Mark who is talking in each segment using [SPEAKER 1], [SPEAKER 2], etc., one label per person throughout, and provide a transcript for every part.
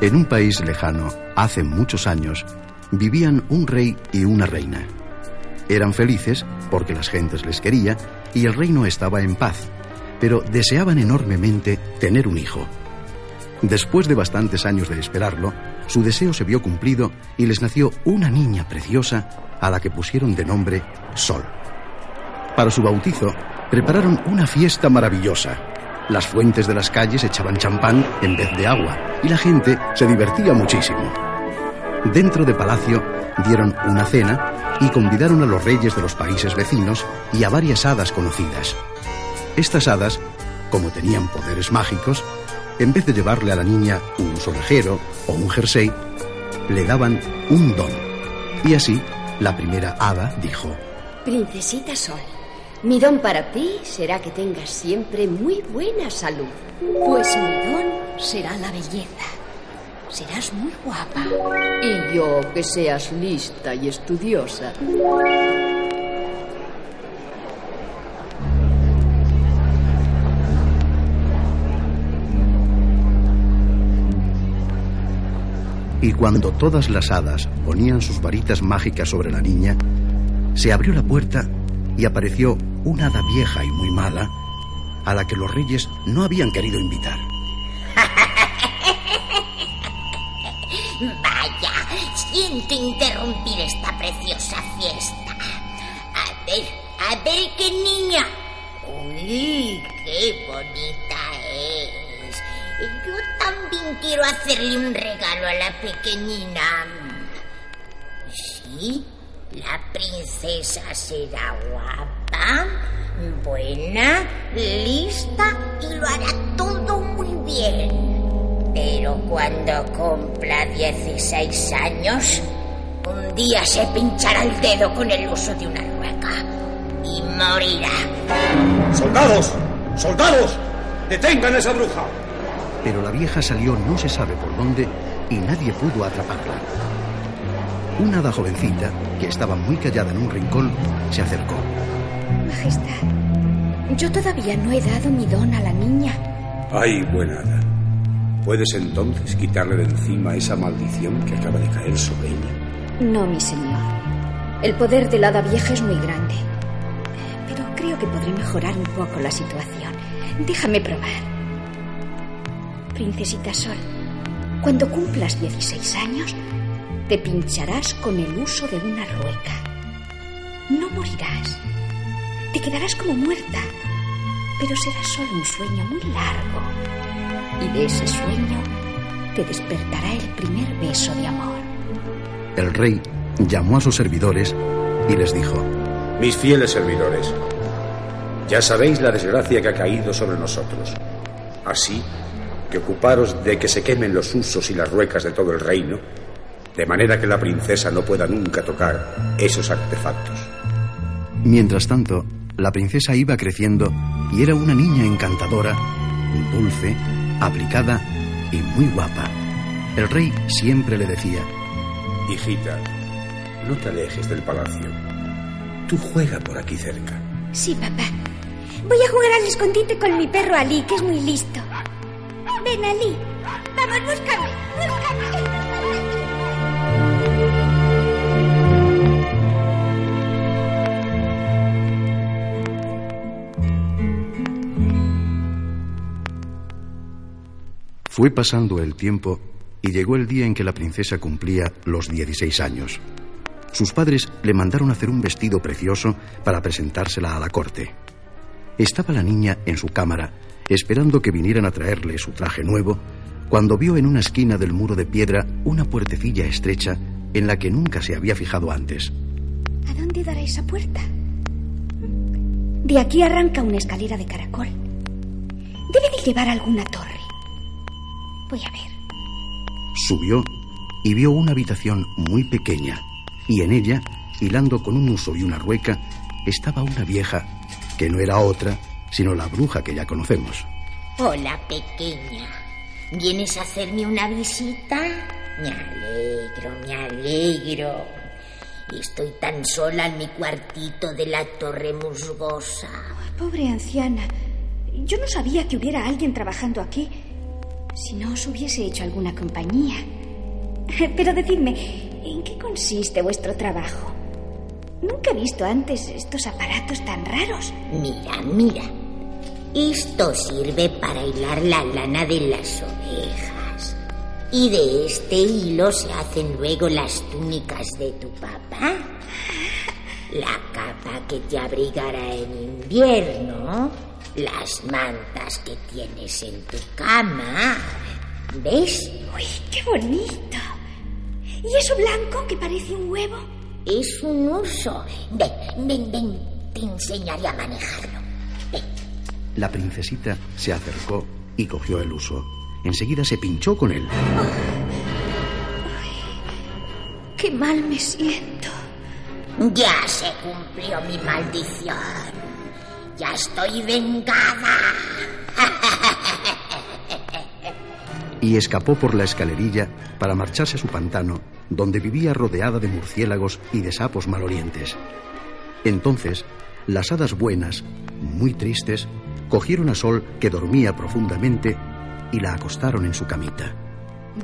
[SPEAKER 1] En un país lejano, hace muchos años, vivían un rey y una reina. Eran felices porque las gentes les quería y el reino estaba en paz, pero deseaban enormemente tener un hijo. Después de bastantes años de esperarlo, su deseo se vio cumplido y les nació una niña preciosa a la que pusieron de nombre Sol. Para su bautizo, prepararon una fiesta maravillosa. Las fuentes de las calles echaban champán en vez de agua y la gente se divertía muchísimo. Dentro de palacio dieron una cena y convidaron a los reyes de los países vecinos y a varias hadas conocidas. Estas hadas, como tenían poderes mágicos, en vez de llevarle a la niña un solejero o un jersey, le daban un don. Y así, la primera hada dijo,
[SPEAKER 2] Princesita Sol, mi don para ti será que tengas siempre muy buena salud.
[SPEAKER 3] Pues mi don será la belleza. Serás muy guapa.
[SPEAKER 2] Y yo que seas lista y estudiosa.
[SPEAKER 1] Y cuando todas las hadas ponían sus varitas mágicas sobre la niña, se abrió la puerta y apareció una hada vieja y muy mala a la que los reyes no habían querido invitar.
[SPEAKER 4] Vaya, siento interrumpir esta preciosa fiesta. A ver, a ver qué niña. Uy, qué bonita es. Yo también quiero hacerle un regalo a la pequeñina. Sí, la princesa será guapa, buena, lista y lo hará todo muy bien. Pero cuando cumpla 16 años, un día se pinchará el dedo con el uso de una rueca y morirá.
[SPEAKER 5] ¡Soldados! ¡Soldados! ¡Detengan a esa bruja!
[SPEAKER 1] Pero la vieja salió no se sabe por dónde y nadie pudo atraparla. Una hada jovencita, que estaba muy callada en un rincón, se acercó.
[SPEAKER 3] Majestad, yo todavía no he dado mi don a la niña.
[SPEAKER 5] Ay, buena hada. ¿Puedes entonces quitarle de encima esa maldición que acaba de caer sobre ella?
[SPEAKER 3] No, mi señor. El poder del hada vieja es muy grande. Pero creo que podré mejorar un poco la situación. Déjame probar. Princesita Sol, cuando cumplas 16 años, te pincharás con el uso de una rueca. No morirás. Te quedarás como muerta. Pero será solo un sueño muy largo. Y de ese sueño te despertará el primer beso de amor.
[SPEAKER 1] El rey llamó a sus servidores y les dijo,
[SPEAKER 5] Mis fieles servidores, ya sabéis la desgracia que ha caído sobre nosotros. Así que ocuparos de que se quemen los usos y las ruecas de todo el reino, de manera que la princesa no pueda nunca tocar esos artefactos.
[SPEAKER 1] Mientras tanto, la princesa iba creciendo y era una niña encantadora, dulce, aplicada y muy guapa. El rey siempre le decía,
[SPEAKER 5] Hijita, no te alejes del palacio. Tú juega por aquí cerca.
[SPEAKER 6] Sí, papá. Voy a jugar al escondite con mi perro Ali, que es muy listo. Ven, Ali. Vamos, búscame, búscame.
[SPEAKER 1] Fue pasando el tiempo y llegó el día en que la princesa cumplía los 16 años. Sus padres le mandaron hacer un vestido precioso para presentársela a la corte. Estaba la niña en su cámara, esperando que vinieran a traerle su traje nuevo, cuando vio en una esquina del muro de piedra una puertecilla estrecha en la que nunca se había fijado antes.
[SPEAKER 6] ¿A dónde dará esa puerta? De aquí arranca una escalera de caracol. Debe de llevar alguna torre. Voy a ver.
[SPEAKER 1] Subió y vio una habitación muy pequeña, y en ella, hilando con un uso y una rueca, estaba una vieja que no era otra sino la bruja que ya conocemos.
[SPEAKER 4] Hola, pequeña. ¿Vienes a hacerme una visita? Me alegro, me alegro. Estoy tan sola en mi cuartito de la torre musgosa.
[SPEAKER 6] Pobre anciana. Yo no sabía que hubiera alguien trabajando aquí. Si no os hubiese hecho alguna compañía. Pero decidme, ¿en qué consiste vuestro trabajo? Nunca he visto antes estos aparatos tan raros.
[SPEAKER 4] Mira, mira. Esto sirve para hilar la lana de las ovejas. Y de este hilo se hacen luego las túnicas de tu papá. La capa que te abrigará en invierno. Las mantas que tienes en tu cama. ¿Ves?
[SPEAKER 6] Uy, qué bonito. ¿Y eso blanco que parece un huevo?
[SPEAKER 4] Es un oso. Ven, ven, ven. Te enseñaré a manejarlo. Ven.
[SPEAKER 1] La princesita se acercó y cogió el uso. Enseguida se pinchó con él.
[SPEAKER 6] Qué mal me siento.
[SPEAKER 4] Ya se cumplió mi maldición. Ya estoy vengada.
[SPEAKER 1] y escapó por la escalerilla para marcharse a su pantano, donde vivía rodeada de murciélagos y de sapos malorientes. Entonces, las hadas buenas, muy tristes, cogieron a Sol, que dormía profundamente, y la acostaron en su camita.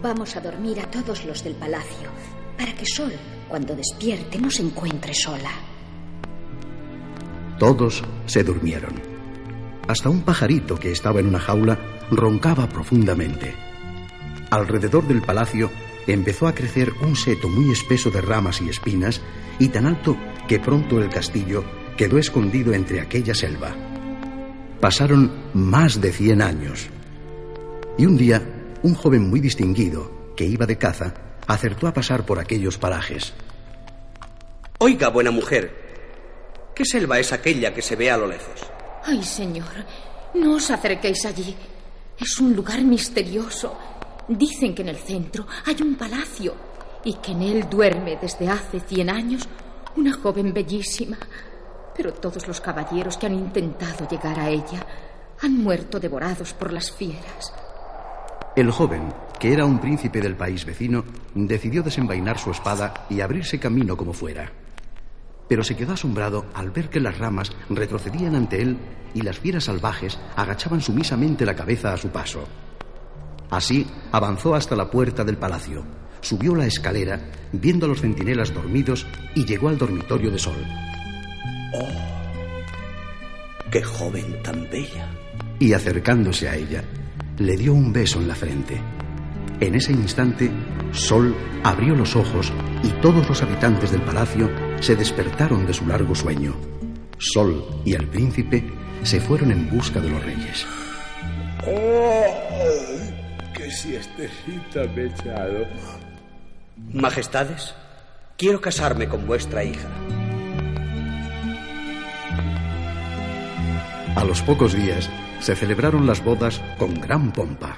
[SPEAKER 3] Vamos a dormir a todos los del palacio, para que Sol, cuando despierte, no se encuentre sola.
[SPEAKER 1] Todos se durmieron. Hasta un pajarito que estaba en una jaula roncaba profundamente. Alrededor del palacio empezó a crecer un seto muy espeso de ramas y espinas y tan alto que pronto el castillo quedó escondido entre aquella selva. Pasaron más de cien años. Y un día, un joven muy distinguido, que iba de caza, acertó a pasar por aquellos parajes.
[SPEAKER 7] Oiga, buena mujer, ¿qué selva es aquella que se ve a lo lejos?
[SPEAKER 8] Ay, señor, no os acerquéis allí. Es un lugar misterioso. Dicen que en el centro hay un palacio y que en él duerme desde hace cien años una joven bellísima. Pero todos los caballeros que han intentado llegar a ella han muerto devorados por las fieras.
[SPEAKER 1] El joven, que era un príncipe del país vecino, decidió desenvainar su espada y abrirse camino como fuera. Pero se quedó asombrado al ver que las ramas retrocedían ante él y las fieras salvajes agachaban sumisamente la cabeza a su paso. Así avanzó hasta la puerta del palacio, subió la escalera, viendo a los centinelas dormidos y llegó al dormitorio de Sol.
[SPEAKER 7] ¡Oh! ¡Qué joven tan bella!
[SPEAKER 1] Y acercándose a ella, le dio un beso en la frente. En ese instante, Sol abrió los ojos y todos los habitantes del palacio se despertaron de su largo sueño. Sol y el príncipe se fueron en busca de los reyes.
[SPEAKER 5] ¡Oh! ¡Qué siestecita me he echado!
[SPEAKER 7] Majestades, quiero casarme con vuestra hija.
[SPEAKER 1] A los pocos días se celebraron las bodas con gran pompa.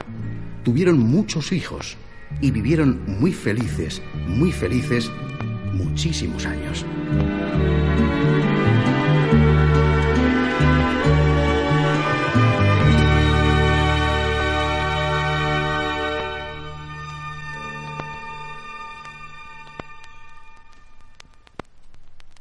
[SPEAKER 1] Tuvieron muchos hijos y vivieron muy felices, muy felices, muchísimos años.